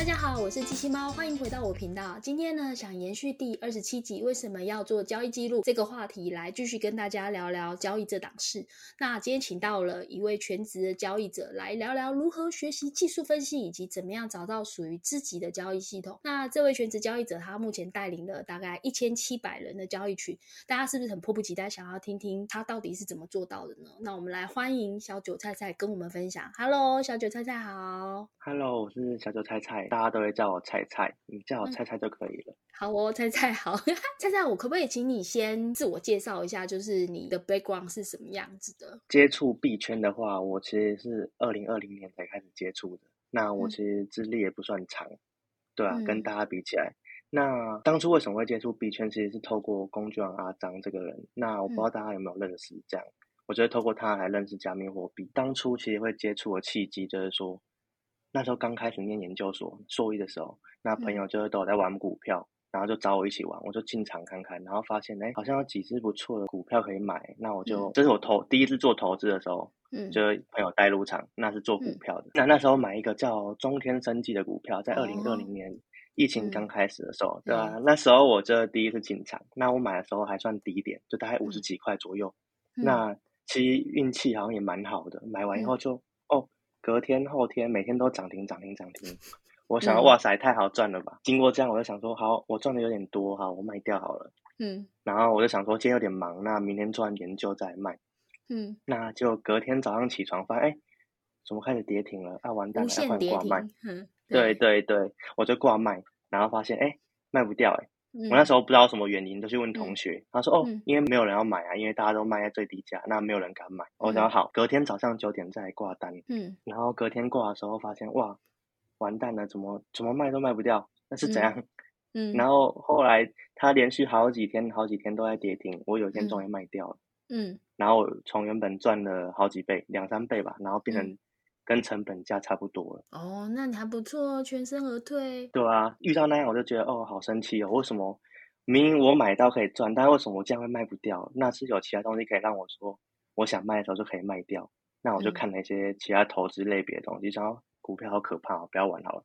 大家好，我是机器猫，欢迎回到我频道。今天呢，想延续第二十七集为什么要做交易记录这个话题，来继续跟大家聊聊交易这档事。那今天请到了一位全职的交易者来聊聊如何学习技术分析，以及怎么样找到属于自己的交易系统。那这位全职交易者，他目前带领了大概一千七百人的交易群，大家是不是很迫不及待想要听听他到底是怎么做到的呢？那我们来欢迎小韭菜菜跟我们分享。Hello，小韭菜菜好。Hello，我是小韭菜菜。大家都会叫我菜菜，你叫我菜菜就可以了。好哦，菜菜 好，菜菜，我可不可以请你先自我介绍一下，就是你的 background 是什么样子的？接触币圈的话，我其实是二零二零年才开始接触的。那我其实资历也不算长，对啊，跟大家比起来，那当初为什么会接触币圈，其实是透过工具王阿张这个人。那我不知道大家有没有认识，这样，我觉得透过他来认识加密货币。当初其实会接触的契机，就是说。那时候刚开始念研究所硕一的时候，那朋友就是都有在玩股票，然后就找我一起玩，我就进场看看，然后发现哎，好像有几只不错的股票可以买，那我就这是我投第一次做投资的时候，嗯，就是朋友带入场，那是做股票的，那那时候买一个叫中天生技的股票，在二零二零年疫情刚开始的时候，对吧？那时候我这第一次进场，那我买的时候还算低点，就大概五十几块左右，那其实运气好像也蛮好的，买完以后就。隔天、后天每天都涨停、涨停、涨停，我想，哇塞，太好赚了吧！经过这样，我就想说，好，我赚的有点多哈，我卖掉好了。嗯。然后我就想说，今天有点忙，那明天做完研究再卖。嗯。那就隔天早上起床发现，哎，怎么开始跌停了？啊，完蛋了，要换挂卖。嗯。对对对，我就挂卖，然后发现，哎，卖不掉，哎。我那时候不知道什么原因，就去问同学，他说：“哦，因为没有人要买啊，因为大家都卖在最低价，那没有人敢买。”我想好，隔天早上九点再挂单。嗯，然后隔天挂的时候发现，哇，完蛋了，怎么怎么卖都卖不掉，那是怎样？嗯，然后后来他连续好几天、好几天都在跌停，我有一天终于卖掉了。嗯，然后从原本赚了好几倍、两三倍吧，然后变成。跟成本价差不多了哦，那你还不错，全身而退。对啊，遇到那样我就觉得哦，好生气哦！为什么明明我买到可以赚，但为什么我这样会卖不掉？那是有其他东西可以让我说，我想卖的时候就可以卖掉。那我就看那些其他投资类别的东西，说股票好可怕，哦不要玩好了。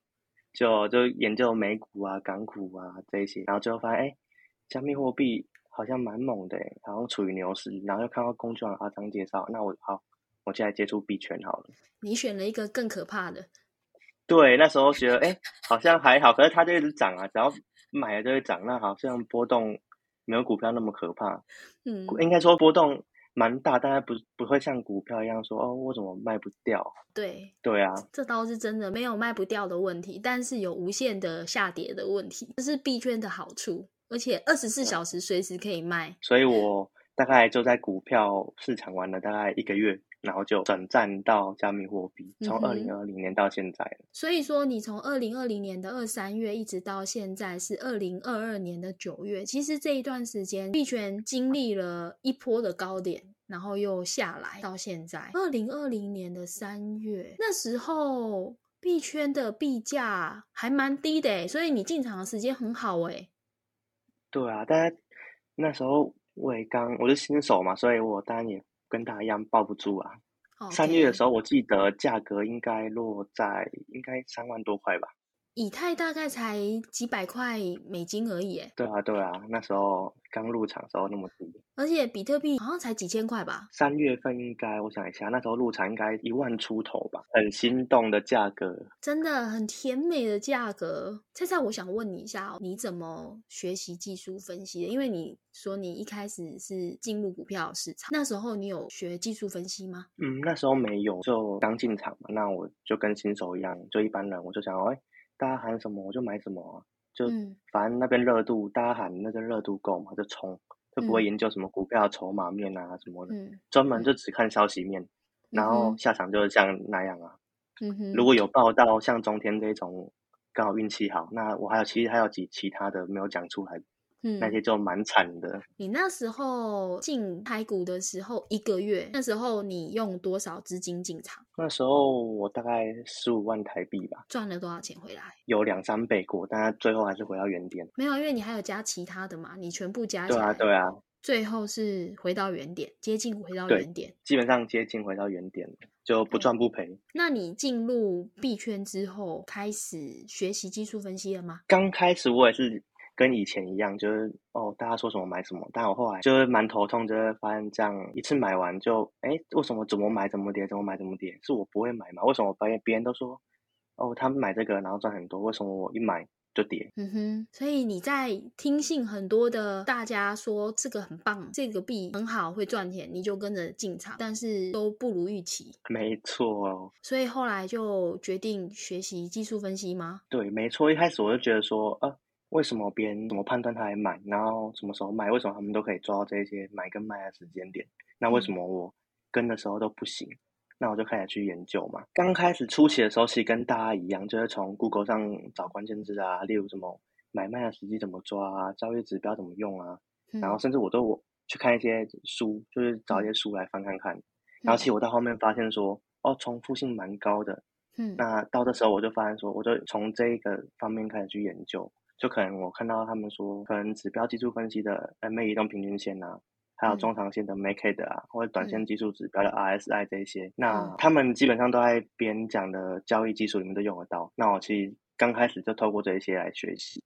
就就研究美股啊、港股啊这些，然后最后发现，哎，加密货币好像蛮猛的，好像处于牛市。然后又看到工具王阿张介绍，那我好。我现在接触币圈好了。你选了一个更可怕的。对，那时候觉得哎，好像还好，可是它就一直涨啊，只要买了就会涨，那好像波动没有股票那么可怕。嗯，应该说波动蛮大，但是不不会像股票一样说哦，我怎么卖不掉？对，对啊，这倒是真的，没有卖不掉的问题，但是有无限的下跌的问题，这是币圈的好处，而且二十四小时随时可以卖。所以我大概就在股票市场玩了大概一个月。然后就转战到加密货币，从二零二零年到现在。所以说，你从二零二零年的二三月一直到现在是二零二二年的九月，其实这一段时间币圈经历了一波的高点，然后又下来到现在。二零二零年的三月，那时候币圈的币价还蛮低的，所以你进场的时间很好哎。对啊，但那时候我也刚我是新手嘛，所以我当然也。跟大家一样抱不住啊！三月的时候，我记得价格应该落在应该三万多块吧。以太大概才几百块美金而已，对啊，对啊，那时候刚入场时候那么低，而且比特币好像才几千块吧。三月份应该，我想一下，那时候入场应该一万出头吧，很心动的价格，真的很甜美的价格。菜菜，我想问你一下，你怎么学习技术分析的？因为你说你一开始是进入股票市场，那时候你有学技术分析吗？嗯，那时候没有，就刚进场嘛，那我就跟新手一样，就一般人，我就想，哎。大家喊什么我就买什么，就反正那边热度，大家喊那个热度够嘛就冲，就不会研究什么股票筹码面啊什么的，专门就只看消息面，然后下场就是像那样啊。如果有报道像中天这种，刚好运气好，那我还有其实还有几其他的没有讲出来。那些就蛮惨的。你那时候进台股的时候，一个月那时候你用多少资金进场？那时候我大概十五万台币吧。赚了多少钱回来？有两三倍过，但是最后还是回到原点。没有，因为你还有加其他的嘛，你全部加起来。对啊，对啊。最后是回到原点，接近回到原点。基本上接近回到原点。就不赚不赔。那你进入币圈之后，开始学习技术分析了吗？刚开始我也是跟以前一样，就是哦，大家说什么买什么。但我后来就是蛮头痛，就是发现这样一次买完就，哎，为什么怎么买怎么跌，怎么买怎么跌？是我不会买吗？为什么别别人都说，哦，他们买这个然后赚很多，为什么我一买？就跌，嗯哼，所以你在听信很多的大家说这个很棒，这个币很好，会赚钱，你就跟着进场，但是都不如预期。没错，所以后来就决定学习技术分析吗？对，没错。一开始我就觉得说，呃，为什么别人怎么判断他来买，然后什么时候卖，为什么他们都可以抓到这些买跟卖的时间点，那为什么我跟的时候都不行？那我就开始去研究嘛。刚开始初期的时候，其实跟大家一样，就是从 Google 上找关键字啊，例如什么买卖的时机怎么抓啊，交易指标怎么用啊，然后甚至我都我去看一些书，就是找一些书来翻看看。然后其实我到后面发现说，哦，重复性蛮高的。嗯。那到这时候我就发现说，我就从这一个方面开始去研究，就可能我看到他们说，可能指标技术分析的 MA 移动平均线啊。还有中长线的 MACD 啊，或者短线技术指标的 RSI 这些，那他们基本上都在别人讲的交易技术里面都用得到。那我其实刚开始就透过这些来学习，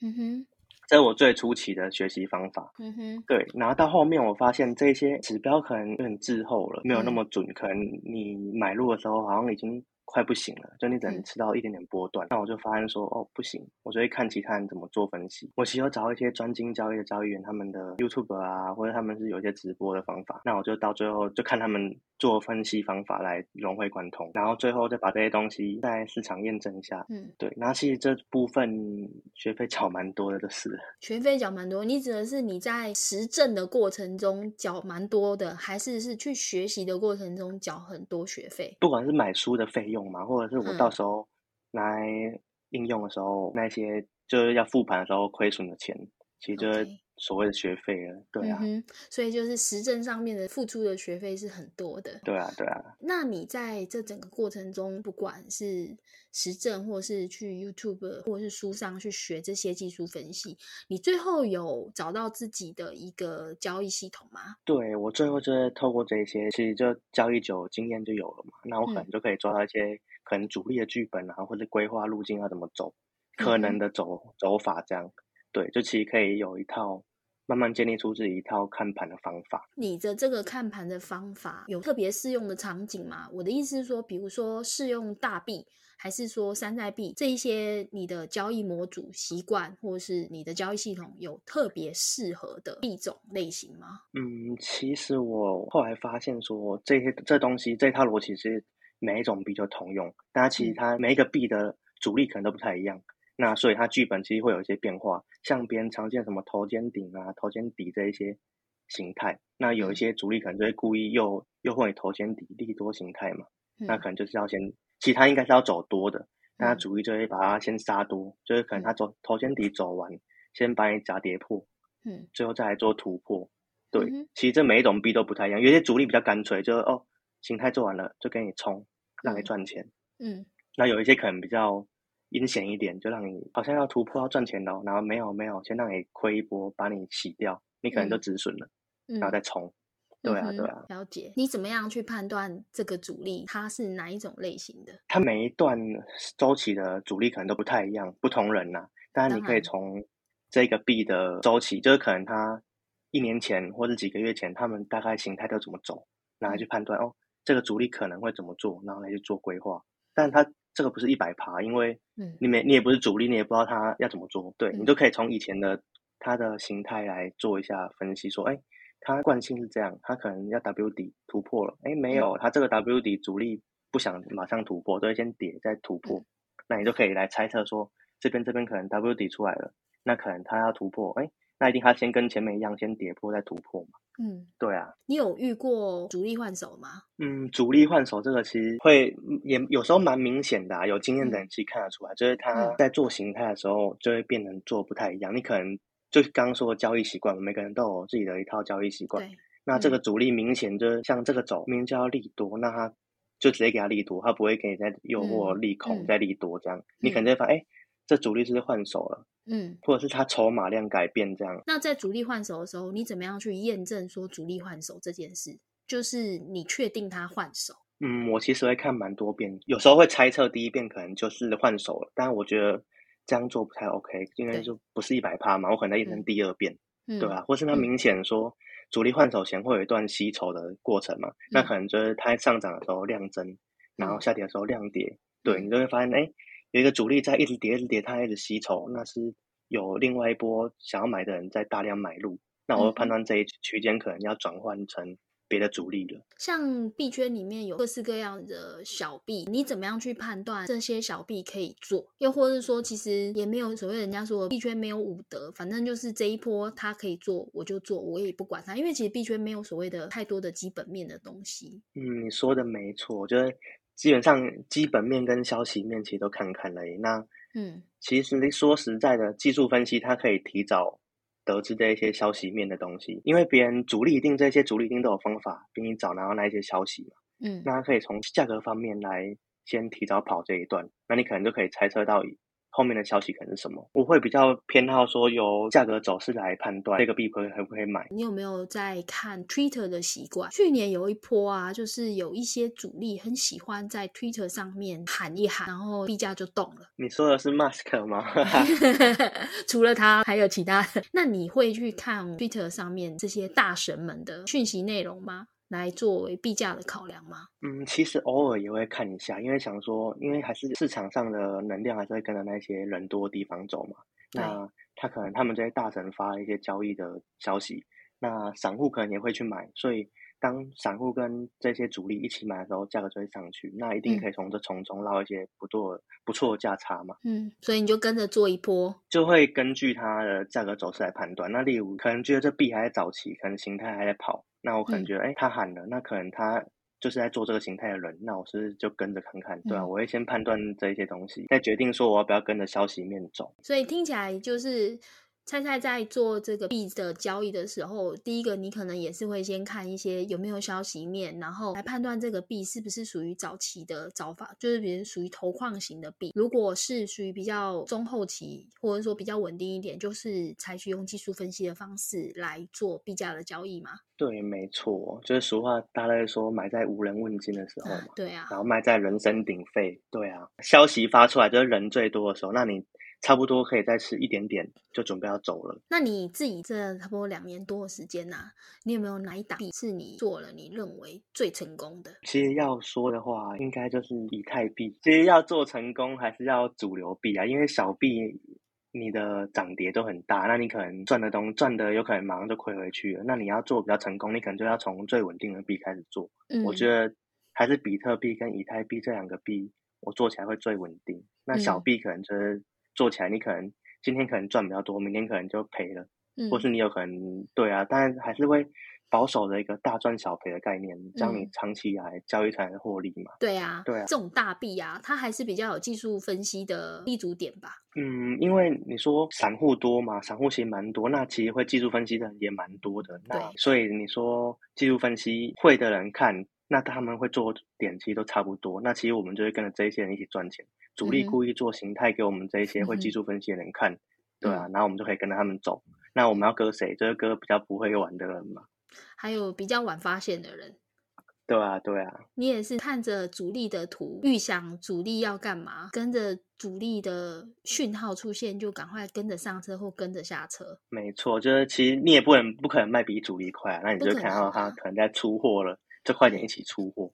嗯哼，这是我最初期的学习方法。嗯哼，对，然后到后面我发现这些指标可能有点滞后了，没有那么准，可能你买入的时候好像已经。快不行了，就你只能吃到一点点波段。那我就发现说，哦，不行，我就会看其他人怎么做分析。我其实找一些专精交易的交易员，他们的 YouTube 啊，或者他们是有一些直播的方法。那我就到最后就看他们做分析方法来融会贯通，然后最后再把这些东西在市场验证一下。嗯，对。那其实这部分学费缴蛮多的，就是。学费缴蛮多，你指的是你在实证的过程中缴蛮多的，还是是去学习的过程中缴很多学费？不管是买书的费用。嘛，或者是我到时候来应用的时候，那些就是要复盘的时候亏损的钱，其实就是所谓的学费了，对啊。所以就是实证上面的付出的学费是很多的，对啊，对啊。那你在这整个过程中，不管是实证，或是去 YouTube 或者是书上去学这些技术分析，你最后有找到自己的一个交易系统吗？对我最后就是透过这些，其实就交易久，经验就有了嘛。那我可能就可以抓到一些可能主力的剧本啊，或者规划路径要怎么走，可能的走走法这样。对，就其实可以有一套。慢慢建立出自己一套看盘的方法。你的这个看盘的方法有特别适用的场景吗？我的意思是说，比如说适用大币，还是说山寨币这一些，你的交易模组习惯，或是你的交易系统有特别适合的币种类型吗？嗯，其实我后来发现说，这些这东西这套逻辑是每一种币就通用，但其实它每一个币的主力可能都不太一样。那所以它剧本其实会有一些变化，像别人常见什么头肩顶啊、头肩底这一些形态，那有一些主力可能就会故意又又会头肩底利多形态嘛，那可能就是要先，其他应该是要走多的，那他主力就会把它先杀多，就是可能他走头肩底走完，先把你砸跌破，嗯，最后再来做突破，对，其实这每一种币都不太一样，有些主力比较干脆，就是哦形态做完了就给你冲，让你赚钱，嗯，那有一些可能比较。阴险一点，就让你好像要突破要赚钱的，然后没有没有，先让你亏一波，把你洗掉，你可能就止损了，然后再冲。对啊，对啊。了解。你怎么样去判断这个主力它是哪一种类型的？它每一段周期的主力可能都不太一样，不同人呐。当然，你可以从这个币的周期，就是可能它一年前或者几个月前，他们大概形态都怎么走，然后去判断哦，这个主力可能会怎么做，然后来去做规划。但它这个不是一百趴，因为你没你也不是主力，你也不知道他要怎么做。对你都可以从以前的他的形态来做一下分析，说，哎，他惯性是这样，他可能要 W 底突破了，哎，没有，他这个 W 底主力不想马上突破，都会先跌再突破，那你就可以来猜测说，这边这边可能 W 底出来了，那可能他要突破，哎。那一定他先跟前面一样，先跌破再突破嘛。嗯，对啊。你有遇过主力换手吗？嗯，主力换手这个其实会也有时候蛮明显的，有经验的人其实看得出来，就是他在做形态的时候就会变成做不太一样。你可能就是刚刚说的交易习惯，每个人都有自己的一套交易习惯。那这个主力明显就是像这个走，明明就要利多，那他就直接给他利多，他不会给你再诱惑利空再利多这样。你可能就会发现，哎，这主力是换手了？嗯，或者是他筹码量改变这样。那在主力换手的时候，你怎么样去验证说主力换手这件事？就是你确定他换手？嗯，我其实会看蛮多遍，有时候会猜测第一遍可能就是换手了，但是我觉得这样做不太 OK，因为就不是一百趴嘛，我可能验证第二遍，对吧？或是他明显说主力换手前会有一段吸筹的过程嘛，那可能就是它上涨的时候量增，然后下跌的时候量跌，对你就会发现，哎，有一个主力在一直跌，一直跌，它一直吸筹，那是有另外一波想要买的人在大量买入，那我判断这一区间可能要转换成。别的主力了，像币圈里面有各式各样的小币，你怎么样去判断这些小币可以做？又或者说，其实也没有所谓人家说币圈没有武德，反正就是这一波它可以做，我就做，我也不管它，因为其实币圈没有所谓的太多的基本面的东西。嗯，你说的没错，我觉得基本上基本面跟消息面其实都看看了。那嗯，其实说实在的，技术分析它可以提早。得知的一些消息面的东西，因为别人主力一定这些主力一定都有方法比你早拿到那一些消息嘛，嗯，那可以从价格方面来先提早跑这一段，那你可能就可以猜测到。后面的消息可能是什么？我会比较偏好说由价格走势来判断这个币可可不可以买。你有没有在看 Twitter 的习惯？去年有一波啊，就是有一些主力很喜欢在 Twitter 上面喊一喊，然后币价就动了。你说的是 Mask 吗？除了他，还有其他。那你会去看 Twitter 上面这些大神们的讯息内容吗？来作为币价的考量吗？嗯，其实偶尔也会看一下，因为想说，因为还是市场上的能量还是会跟着那些人多的地方走嘛。那他可能他们这些大神发一些交易的消息，那散户可能也会去买，所以。当散户跟这些主力一起买的时候，价格就会上去，那一定可以从这从中捞一些不错不错的价差嘛。嗯，所以你就跟着做一波，就会根据它的价格走势来判断。那例如可能觉得这币还在早期，可能形态还在跑，那我可能觉得，哎，他喊了，那可能他就是在做这个形态的人，那我是就跟着看看，对啊，我会先判断这一些东西，再决定说我要不要跟着消息面走。所以听起来就是。菜菜在做这个币的交易的时候，第一个你可能也是会先看一些有没有消息面，然后来判断这个币是不是属于早期的早发，就是比如属于投矿型的币。如果是属于比较中后期，或者说比较稳定一点，就是采取用技术分析的方式来做币价的交易嘛？对，没错，就是俗话大概说买在无人问津的时候嘛。对啊，然后卖在人声鼎沸。对啊，消息发出来就是人最多的时候，那你。差不多可以再吃一点点，就准备要走了。那你自己这差不多两年多的时间呐，你有没有哪一档币是你做了你认为最成功的？其实要说的话，应该就是以太币。其实要做成功，还是要主流币啊，因为小币你的涨跌都很大，那你可能赚的东赚的有可能马上就亏回去了。那你要做比较成功，你可能就要从最稳定的币开始做。嗯我觉得还是比特币跟以太币这两个币，我做起来会最稳定。那小币可能就是。做起来，你可能今天可能赚比较多，明天可能就赔了，嗯或是你有可能对啊，但还是会保守的一个大赚小赔的概念，这样你长期来交易才能获利嘛？对啊，对啊，这种大币啊，它还是比较有技术分析的立足点吧？嗯，因为你说散户多嘛，散户其实蛮多，那其实会技术分析的人也蛮多的，那所以你说技术分析会的人看。那他们会做点，其实都差不多。那其实我们就会跟着这些人一起赚钱。主力故意做形态给我们这一些会技术分析的人看，对啊，然后我们就可以跟着他们走。那我们要割谁？就是割比较不会玩的人嘛。还有比较晚发现的人。对啊，对啊。你也是看着主力的图，预想主力要干嘛，跟着主力的讯号出现，就赶快跟着上车或跟着下车。没错，就是其实你也不能不可能卖比主力快啊。那你就看到他可能在出货了。就快点一起出货，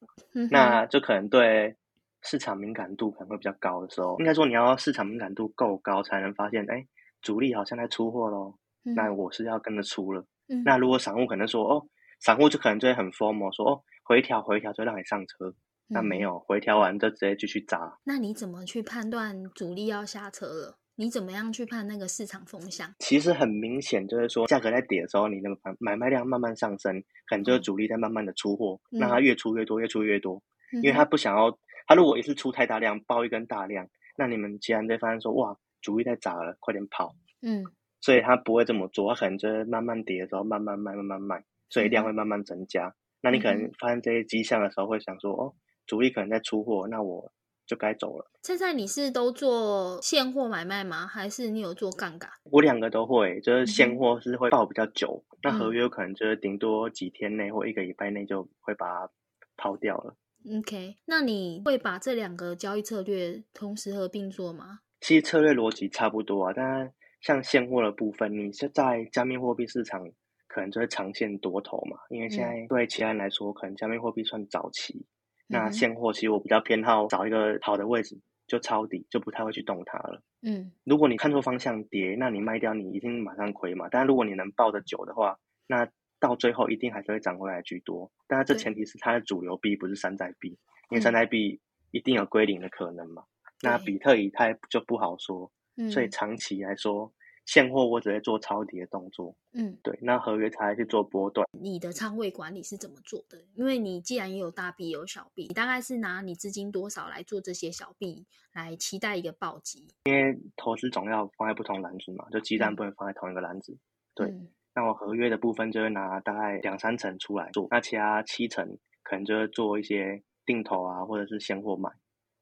那就可能对市场敏感度可能会比较高的时候，应该说你要市场敏感度够高，才能发现，哎，主力好像在出货喽，那我是要跟着出了。那如果散户可能说，哦，散户就可能就会很疯魔，说，哦，回调回调就让你上车，那没有回调完就直接继续砸。那你怎么去判断主力要下车了？你怎么样去判那个市场风向？其实很明显，就是说价格在跌的时候，你的买买卖量慢慢上升，可能就是主力在慢慢的出货，让它越出越多，越出越多。因为他不想要，他如果一次出太大量，爆一根大量，那你们既然在发现说，哇，主力在砸了，快点跑。嗯，所以他不会这么做，他可能就是慢慢跌的时候，慢慢卖，慢慢卖，所以量会慢慢增加。那你可能发现这些迹象的时候，会想说，哦，主力可能在出货，那我。就该走了。现在你是都做现货买卖吗？还是你有做杠杆？我两个都会，就是现货是会报比较久，那合约可能就是顶多几天内或一个礼拜内就会把它抛掉了。OK，那你会把这两个交易策略同时合并做吗？其实策略逻辑差不多啊，但像现货的部分，你是在加密货币市场可能就会长线多头嘛，因为现在对其他人来说，可能加密货币算早期。那现货其实我比较偏好找一个好的位置就抄底，就不太会去动它了。嗯，如果你看错方向跌，那你卖掉你一定马上亏嘛。但如果你能抱得久的话，那到最后一定还是会涨回来居多。但是这前提是它的主流币不是山寨币，因为山寨币一定有归零的可能嘛。那比特以太就不好说。所以长期来说。现货我只会做抄底的动作，嗯，对，那合约才去做波段。你的仓位管理是怎么做的？因为你既然也有大币有小币，你大概是拿你资金多少来做这些小币，来期待一个暴击？因为投资总要放在不同篮子嘛，就鸡蛋不能放在同一个篮子。对，那我合约的部分就会拿大概两三成出来做，那其他七成可能就会做一些定投啊，或者是现货买。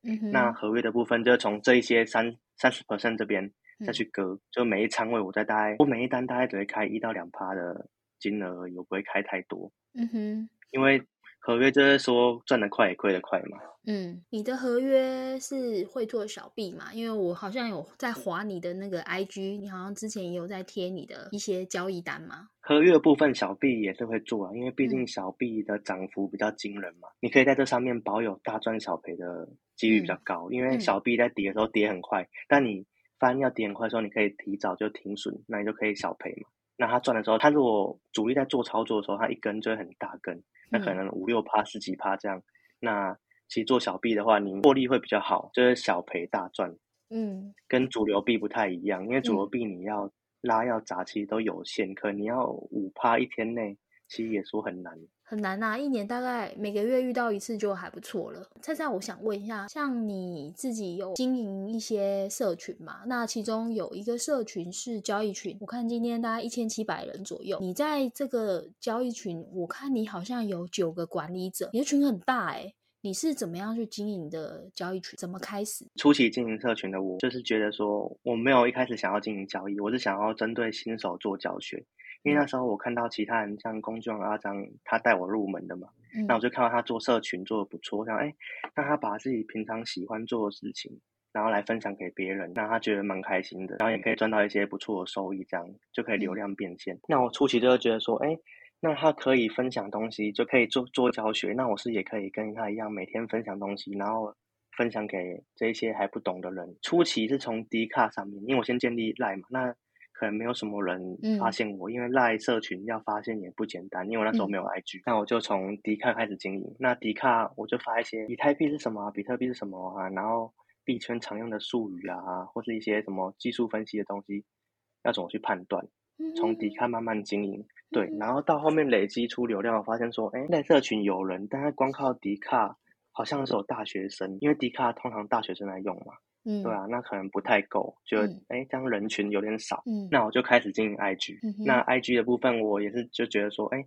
嗯哼，那合约的部分就从这一些三三十 percent 这边。再去割，就每一仓位我在大概，我每一单大概只会开一到两趴的金额而已，我不会开太多。嗯哼，因为合约就是说赚得快也亏得快嘛。嗯，你的合约是会做小币嘛？因为我好像有在划你的那个 IG，你好像之前也有在贴你的一些交易单嘛。合约部分小币也是会做啊，因为毕竟小币的涨幅比较惊人嘛，你可以在这上面保有大赚小赔的几率比较高，因为小币在跌的时候跌很快，但你。翻要跌很快的时候，你可以提早就停损，那你就可以小赔嘛。那它赚的时候，它如果主力在做操作的时候，它一根就会很大根，那可能五六趴、十几趴这样。那其实做小币的话，你获利会比较好，就是小赔大赚。嗯，跟主流币不太一样，因为主流币你要拉要砸，其实都有限，可你要五趴一天内，其实也说很难。很难呐，一年大概每个月遇到一次就还不错了。菜菜，我想问一下，像你自己有经营一些社群嘛？那其中有一个社群是交易群，我看今天大概一千七百人左右。你在这个交易群，我看你好像有九个管理者，你的群很大哎。你是怎么样去经营的交易群？怎么开始？初期经营社群的我，就是觉得说，我没有一开始想要经营交易，我是想要针对新手做教学。因为那时候我看到其他人像工具王阿张，他带我入门的嘛，那我就看到他做社群做的不错，想哎，那他把自己平常喜欢做的事情，然后来分享给别人，那他觉得蛮开心的，然后也可以赚到一些不错的收益，这样就可以流量变现。那我初期就会觉得说，哎，那他可以分享东西，就可以做做教学，那我是也可以跟他一样每天分享东西，然后分享给这些还不懂的人。初期是从 D 卡上面，因为我先建立赖嘛，那。可能没有什么人发现我，因为赖社群要发现也不简单，因为我那时候没有 IG，那我就从迪卡开始经营。那迪卡我就发一些以太币是什么，比特币是什么啊，然后币圈常用的术语啊，或是一些什么技术分析的东西，要怎么去判断？从迪卡慢慢经营，对，然后到后面累积出流量，我发现说，哎，赖社群有人，但是光靠迪卡好像是有大学生，因为迪卡通常大学生来用嘛。嗯，对啊，那可能不太够，就哎，这样人群有点少。嗯，那我就开始经营 IG。嗯那 IG 的部分，我也是就觉得说，哎，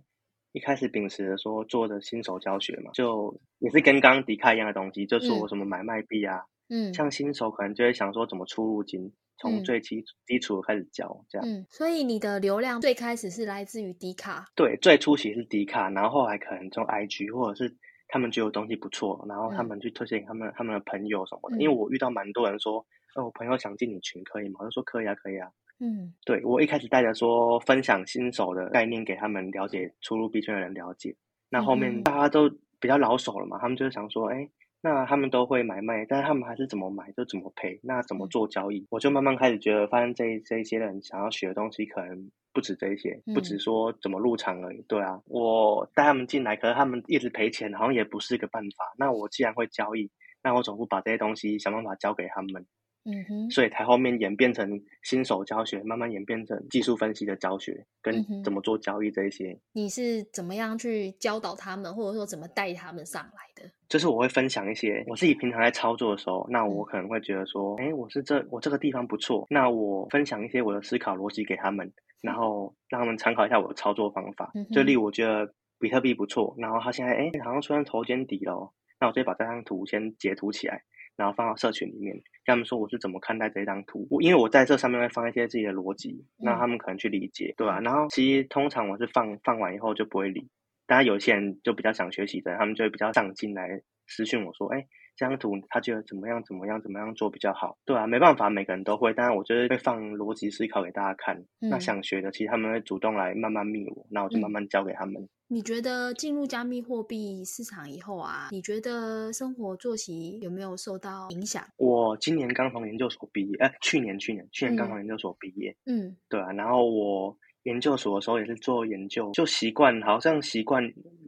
一开始秉持着说做的新手教学嘛，就也是跟刚刚迪卡一样的东西，就说什么买卖币啊。嗯，像新手可能就会想说怎么出入金，从最基基础开始教这样。嗯，所以你的流量最开始是来自于迪卡。对，最初期是迪卡，然后后来可能从 IG 或者是。他们觉得东西不错，然后他们去推荐给他们他们的朋友什么的。因为我遇到蛮多人说，哦，我朋友想进你群，可以吗？我就说可以啊，可以啊。嗯，对我一开始带着说分享新手的概念给他们了解，出入币圈的人了解。那后面大家都比较老手了嘛，他们就是想说，哎，那他们都会买卖，但是他们还是怎么买就怎么赔，那怎么做交易？我就慢慢开始觉得，发现这这一些人想要学的东西可能。不止这些，不止说怎么入场而已。对啊，我带他们进来，可是他们一直赔钱，好像也不是一个办法。那我既然会交易，那我总不把这些东西想办法教给他们。嗯哼，所以才后面演变成新手教学，慢慢演变成技术分析的教学，跟怎么做交易这一些。你是怎么样去教导他们，或者说怎么带他们上来的？就是我会分享一些我自己平常在操作的时候，那我可能会觉得说，哎，我是这我这个地方不错，那我分享一些我的思考逻辑给他们。然后让他们参考一下我的操作方法。就例如，我觉得比特币不错，然后他现在哎好像出现头肩底了，那我直接把这张图先截图起来，然后放到社群里面，跟他们说我是怎么看待这张图。因为我在这上面会放一些自己的逻辑，那他们可能去理解，对吧？然后其实通常我是放放完以后就不会理，当然有些人就比较想学习的，他们就会比较上进来私讯我说，哎。这张图他觉得怎么样？怎么样？怎么样做比较好？对啊，没办法，每个人都会。但是我觉得会放逻辑思考给大家看。那想学的，其实他们会主动来慢慢密我，那我就慢慢教给他们。你觉得进入加密货币市场以后啊，你觉得生活作息有没有受到影响？我今年刚从研究所毕业，哎，去年去年去年刚从研究所毕业。嗯，对啊，然后我。研究所的时候也是做研究，就习惯好像习惯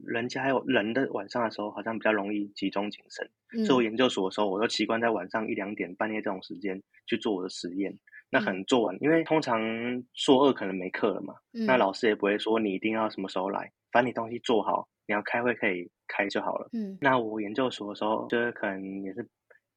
人家还有人的晚上的时候，好像比较容易集中精神。做研究所的时候，我就习惯在晚上一两点、半夜这种时间去做我的实验。那可能做完，因为通常硕二可能没课了嘛，那老师也不会说你一定要什么时候来，反正你东西做好，你要开会可以开就好了。嗯，那我研究所的时候，就是可能也是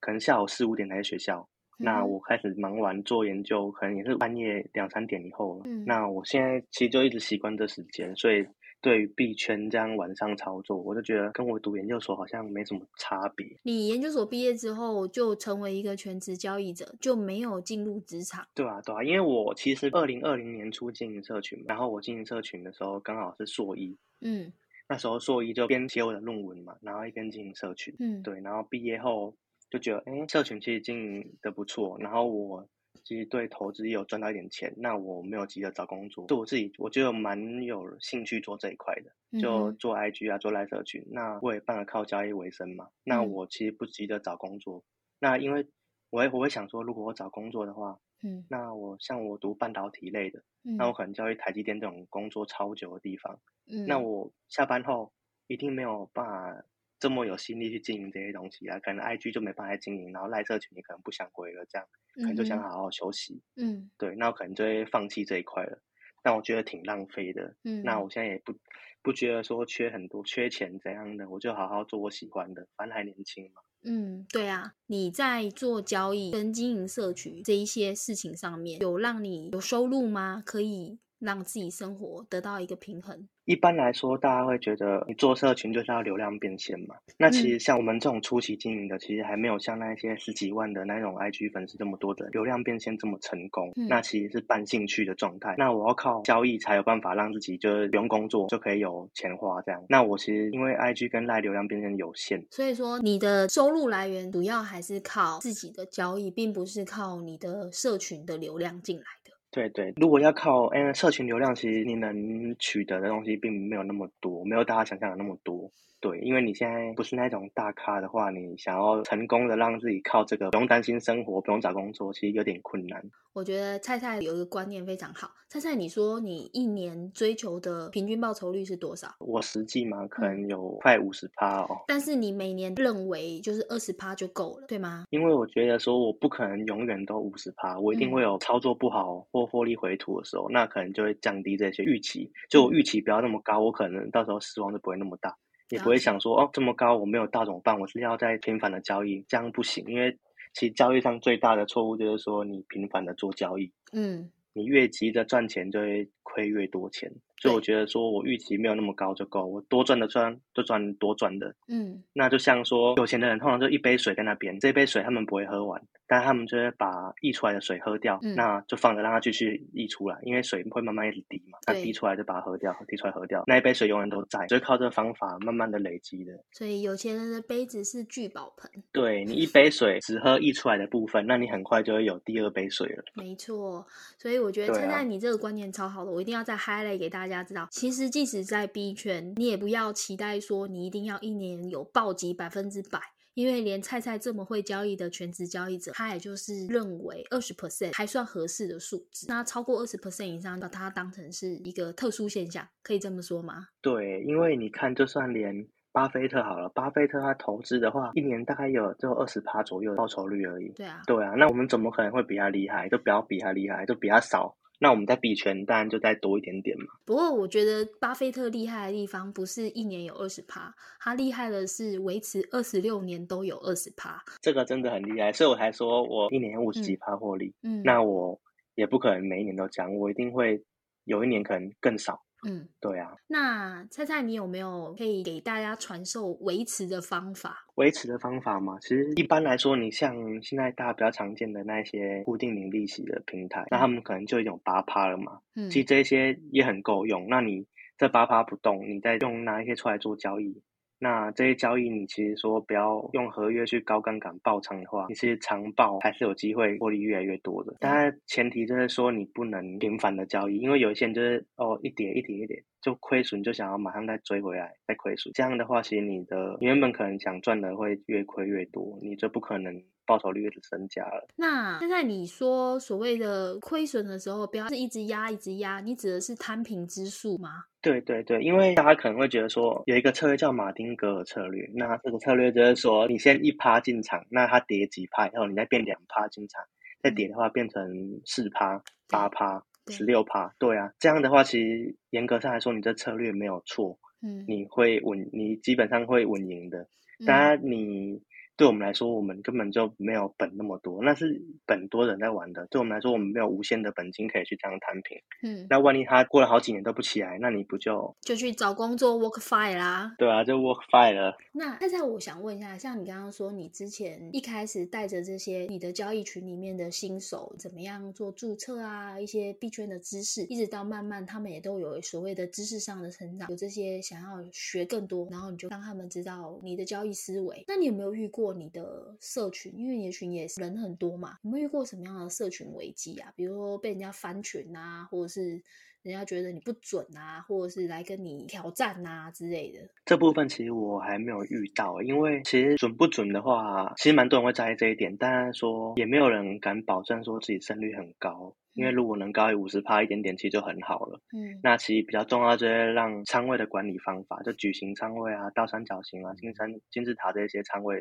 可能下午四五点来学校。那我开始忙完做研究，可能也是半夜两三点以后了。嗯，那我现在其实就一直习惯这时间，所以对于币圈这样晚上操作，我就觉得跟我读研究所好像没什么差别。你研究所毕业之后就成为一个全职交易者，就没有进入职场？对啊，对啊，因为我其实二零二零年初经营社群，然后我经营社群的时候刚好是硕一，嗯，那时候硕一就边写我的论文嘛，然后一边经营社群，嗯，对，然后毕业后。就觉得，哎，社群其实经营的不错，然后我其实对投资也有赚到一点钱，那我没有急着找工作，就我自己我觉得蛮有兴趣做这一块的，就做 IG 啊，做赖社群，那我也办了靠交易为生嘛，那我其实不急着找工作，那因为我会我会想说，如果我找工作的话，嗯，那我像我读半导体类的，那我可能交易台积电这种工作超久的地方，嗯，那我下班后一定没有办法。这么有心力去经营这些东西啊，可能 IG 就没办法经营，然后赖社群你可能不想回了，这样可能就想好好休息。嗯，对，那我可能就会放弃这一块了。但我觉得挺浪费的。嗯，那我现在也不不觉得说缺很多、缺钱怎样的，我就好好做我喜欢的，反正还年轻嘛。嗯，对啊，你在做交易跟经营社群这一些事情上面有让你有收入吗？可以让自己生活得到一个平衡？一般来说，大家会觉得你做社群就是要流量变现嘛？那其实像我们这种初期经营的，其实还没有像那些十几万的那种 IG 粉丝这么多的流量变现这么成功。那其实是半兴趣的状态。那我要靠交易才有办法让自己就是不用工作就可以有钱花这样。那我其实因为 IG 跟赖流量变现有限，所以说你的收入来源主要还是靠自己的交易，并不是靠你的社群的流量进来的。对对，如果要靠哎社群流量，其实你能取得的东西并没有那么多，没有大家想象的那么多。对，因为你现在不是那种大咖的话，你想要成功的让自己靠这个不用担心生活，不用找工作，其实有点困难。我觉得菜菜有一个观念非常好。菜菜，你说你一年追求的平均报酬率是多少？我实际嘛，可能有快五十趴哦。但是你每年认为就是二十趴就够了，对吗？因为我觉得说我不可能永远都五十趴，我一定会有操作不好或获利回吐的时候，那可能就会降低这些预期。就我预期不要那么高，我可能到时候失望就不会那么大，也不会想说哦这么高我没有到怎么办？我是要在频繁的交易，这样不行，因为。其实交易上最大的错误就是说，你频繁的做交易，嗯，你越急着赚钱，就会亏越多钱。所以我觉得说，我预期没有那么高就够，我多赚的赚就赚多赚的。嗯，那就像说，有钱的人通常就一杯水在那边，这杯水他们不会喝完，但他们就会把溢出来的水喝掉，那就放着让它继续溢出来，因为水会慢慢一直滴嘛，那滴出来就把它喝掉，滴出来喝掉，那一杯水永远都在，就是靠这个方法慢慢的累积的。所以有钱人的杯子是聚宝盆，对你一杯水只喝溢出来的部分，那你很快就会有第二杯水了。没错，所以我觉得现在你这个观念超好的，我一定要再 highlight 给大家知道，其实。即使在 B 圈，你也不要期待说你一定要一年有暴击百分之百，因为连菜菜这么会交易的全职交易者，他也就是认为二十 percent 还算合适的数字。那超过二十 percent 以上，把它当成是一个特殊现象，可以这么说吗？对，因为你看，就算连巴菲特好了，巴菲特他投资的话，一年大概有只有二十趴左右的报酬率而已。对啊，对啊，那我们怎么可能会比他厉害？就不要比他厉害，就比他少。那我们在币圈当然就再多一点点嘛。不过我觉得巴菲特厉害的地方不是一年有二十趴，他厉害的是维持二十六年都有二十趴。这个真的很厉害，所以我才说我一年五十几趴获利。嗯，那我也不可能每一年都讲，我一定会有一年可能更少。嗯，对啊。那菜菜，你有没有可以给大家传授维持的方法？维持的方法嘛，其实一般来说，你像现在大家比较常见的那些固定零利息的平台，那他们可能就有八趴了嘛。嗯，其实这些也很够用。那你这八趴不动，你再用拿一些出来做交易，那这些交易，你其实说不要用合约去高杠杆爆仓的话，你其实长爆还是有机会获利越来越多的。当然前提就是说你不能频繁的交易，因为有一些人就是哦一跌一跌一跌就亏损，就想要马上再追回来再亏损。这样的话，其实你的原本可能想赚的会越亏越多，你就不可能。报酬率一直增加了。那现在你说所谓的亏损的时候，不要是一直压一直压，你指的是摊平之数吗？对对对，因为大家可能会觉得说有一个策略叫马丁格尔策略，那这个策略就是说你先一趴进场，那它跌几趴以后，你再变两趴进场，再跌的话变成四趴、八趴、十六趴。对啊，这样的话其实严格上来说，你这策略没有错，嗯，你会稳，你基本上会稳赢的。当然你。对我们来说，我们根本就没有本那么多，那是本多人在玩的。对我们来说，我们没有无限的本金可以去这样摊平。嗯，那万一他过了好几年都不起来，那你不就就去找工作 work fire 啦？对啊，就 work fire 了。那现在我想问一下，像你刚刚说，你之前一开始带着这些你的交易群里面的新手，怎么样做注册啊？一些币圈的知识，一直到慢慢他们也都有所谓的知识上的成长，有这些想要学更多，然后你就让他们知道你的交易思维。那你有没有遇过？你的社群，因为你的群也是人很多嘛，有没有遇过什么样的社群危机啊？比如说被人家翻群啊，或者是人家觉得你不准啊，或者是来跟你挑战啊之类的。这部分其实我还没有遇到，因为其实准不准的话，其实蛮多人会在意这一点，但是说也没有人敢保证说自己胜率很高。因为如果能高于五十趴一点点，其实就很好了。嗯，那其实比较重要就是让仓位的管理方法，就矩形仓位啊、倒三角形啊、金三金字塔这些仓位。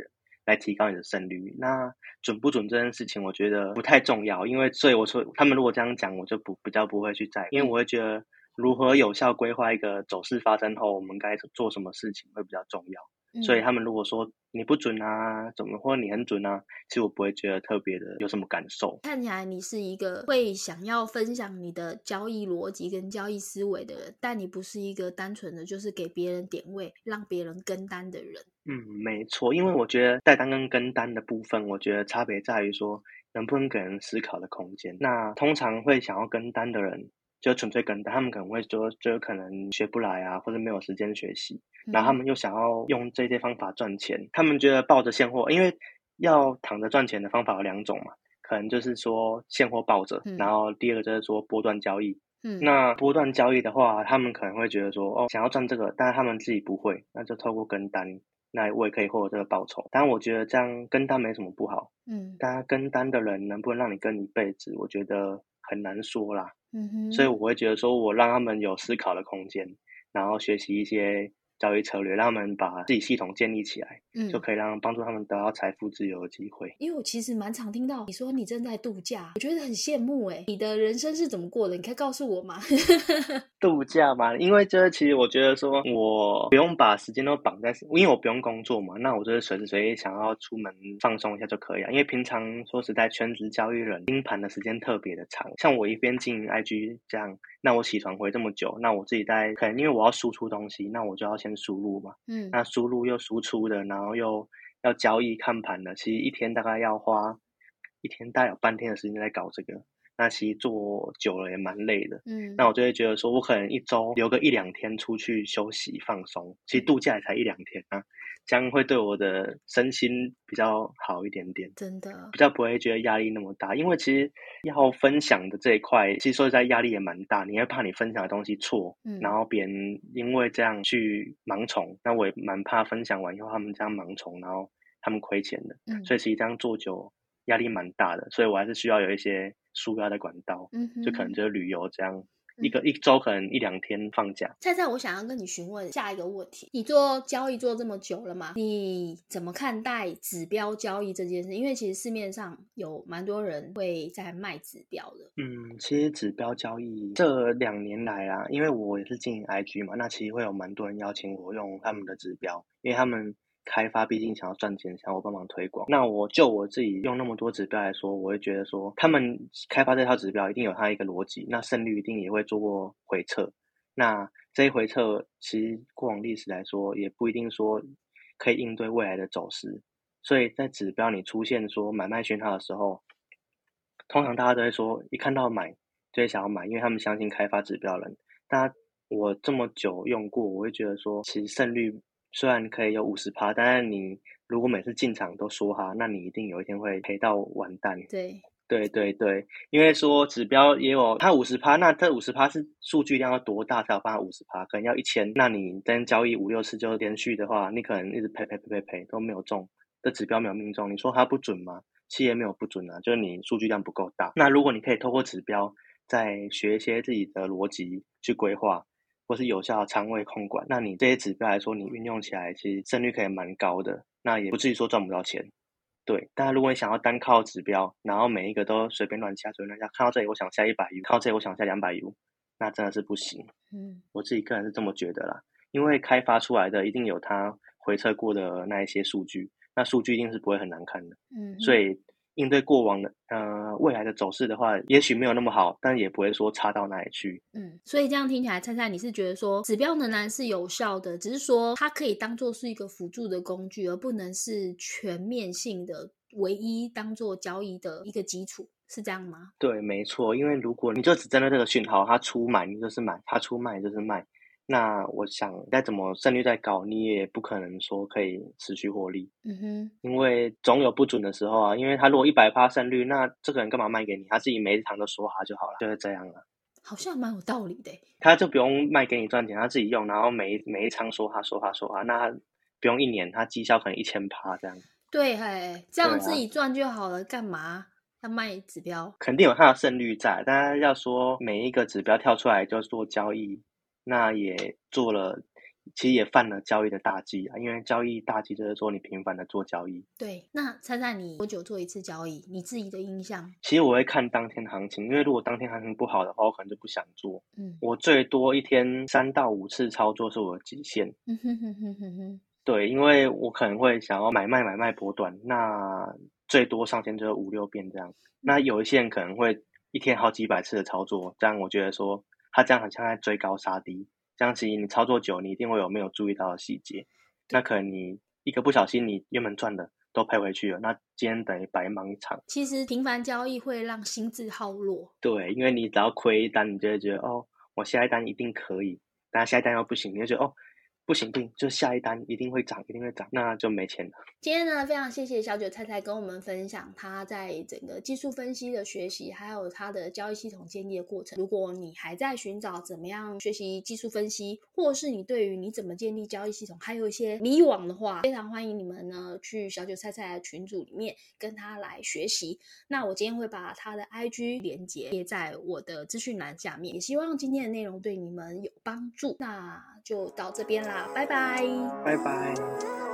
来提高你的胜率，那准不准这件事情，我觉得不太重要，因为所以我说他们如果这样讲，我就不比较不会去在意，因为我会觉得如何有效规划一个走势发生后，我们该做什么事情会比较重要。所以他们如果说你不准啊，怎么或者你很准啊，其实我不会觉得特别的有什么感受。看起来你是一个会想要分享你的交易逻辑跟交易思维的人，但你不是一个单纯的就是给别人点位让别人跟单的人。嗯，没错，因为我觉得带单跟跟单的部分，我觉得差别在于说能不能给人思考的空间。那通常会想要跟单的人。就纯粹跟单，他们可能会说，就可能学不来啊，或者没有时间学习，然后他们又想要用这些方法赚钱。他们觉得抱着现货，因为要躺着赚钱的方法有两种嘛，可能就是说现货抱着，然后第二个就是说波段交易。嗯，那波段交易的话，他们可能会觉得说，哦，想要赚这个，但是他们自己不会，那就透过跟单，那我也可以获得这个报酬。当然，我觉得这样跟单没什么不好。嗯，但跟单的人能不能让你跟一辈子，我觉得很难说啦。嗯哼，所以我会觉得说，我让他们有思考的空间，然后学习一些。交易策略，让他们把自己系统建立起来，嗯，就可以让帮助他们得到财富自由的机会。因为我其实蛮常听到你说你正在度假，我觉得很羡慕哎，你的人生是怎么过的？你可以告诉我吗？度假嘛，因为这其实我觉得说，我不用把时间都绑在，因为我不用工作嘛，那我就是随时随地想要出门放松一下就可以了。因为平常说实在，全职交易人盯盘的时间特别的长，像我一边经营 IG 这样，那我起床回这么久，那我自己在可能因为我要输出东西，那我就要。先输入嘛，嗯，那输入又输出的，然后又要交易看盘的，其实一天大概要花一天大概有半天的时间在搞这个，那其实做久了也蛮累的，嗯，那我就会觉得说，我可能一周留个一两天出去休息放松，其实度假也才一两天啊。将会对我的身心比较好一点点，真的比较不会觉得压力那么大。因为其实要分享的这一块，其实说实在压力也蛮大。你会怕你分享的东西错，嗯，然后别人因为这样去盲从，那我也蛮怕分享完以后他们这样盲从，然后他们亏钱的。嗯，所以其实这样做久压力蛮大的，所以我还是需要有一些舒压的管道，嗯，就可能就是旅游这样。一个一周可能一两天放假。菜菜，我想要跟你询问下一个问题：你做交易做这么久了嘛？你怎么看待指标交易这件事？因为其实市面上有蛮多人会在卖指标的。嗯，其实指标交易这两年来啊，因为我也是经营 IG 嘛，那其实会有蛮多人邀请我用他们的指标，因为他们。开发毕竟想要赚钱，想要我帮忙推广。那我就我自己用那么多指标来说，我会觉得说，他们开发这套指标一定有它一个逻辑，那胜率一定也会做过回测。那这一回测，其实过往历史来说，也不一定说可以应对未来的走势。所以在指标你出现说买卖讯号的时候，通常大家都会说，一看到买就会想要买，因为他们相信开发指标人。但我这么久用过，我会觉得说，其实胜率。虽然可以有五十趴，但是你如果每次进场都说哈，那你一定有一天会赔到完蛋。对，对对对，因为说指标也有它五十趴，那这五十趴是数据量要多大才有办法五十趴？可能要一千，那你单交易五六次就连续的话，你可能一直赔赔赔赔赔都没有中，这指标没有命中，你说它不准吗？企业没有不准啊，就是你数据量不够大。那如果你可以透过指标再学一些自己的逻辑去规划。或是有效的仓位控管，那你这些指标来说，你运用起来其实胜率可以蛮高的，那也不至于说赚不到钱。对，但如果你想要单靠指标，然后每一个都随便乱下，随便乱下，看到这里我想下一百 U，看到这里我想下两百 U，那真的是不行。嗯，我自己个人是这么觉得啦，因为开发出来的一定有它回测过的那一些数据，那数据一定是不会很难看的。嗯，所以。应对过往的呃未来的走势的话，也许没有那么好，但也不会说差到哪里去。嗯，所以这样听起来，灿灿你是觉得说指标仍然是有效的，只是说它可以当做是一个辅助的工具，而不能是全面性的唯一当做交易的一个基础，是这样吗？对，没错。因为如果你就只针对这个讯号，它出买你就是买，它出卖就是卖。那我想，再怎么胜率再高，你也不可能说可以持续获利。嗯哼，因为总有不准的时候啊。因为他如果一百趴胜率，那这个人干嘛卖给你？他自己每一场都说哈就好了，就是这样了。好像蛮有道理的。他就不用卖给你赚钱，他自己用，然后每每一场说哈说哈说哈，那不用一年，他绩效可能一千趴这样。对，嘿，这样自己赚就好了，干嘛要卖指标？肯定有他的胜率在，但是要说每一个指标跳出来就做交易。那也做了，其实也犯了交易的大忌啊！因为交易大忌就是说你频繁的做交易。对，那猜猜你多久做一次交易？你自己的印象？其实我会看当天行情，因为如果当天行情不好的话，我可能就不想做。嗯，我最多一天三到五次操作是我的极限。嗯哼哼哼哼哼。对，因为我可能会想要买卖买卖波段，那最多上天就是五六遍这样。那有一些人可能会一天好几百次的操作，这样我觉得说。他这样很像在追高杀低，这样其实你操作久，你一定会有没有注意到的细节。那可能你一个不小心，你原本赚的都赔回去了，那今天等于白忙一场。其实频繁交易会让心智耗弱。对，因为你只要亏一单，你就会觉得哦，我下一单一定可以，但下一单又不行，你就觉得哦。不行，定就下一单一定会涨，一定会涨，那就没钱了。今天呢，非常谢谢小九菜菜跟我们分享他在整个技术分析的学习，还有他的交易系统建立的过程。如果你还在寻找怎么样学习技术分析，或是你对于你怎么建立交易系统还有一些迷惘的话，非常欢迎你们呢去小九菜菜的群组里面跟他来学习。那我今天会把他的 IG 连接贴在我的资讯栏下面，也希望今天的内容对你们有帮助。那就到这边啦。拜拜，拜拜。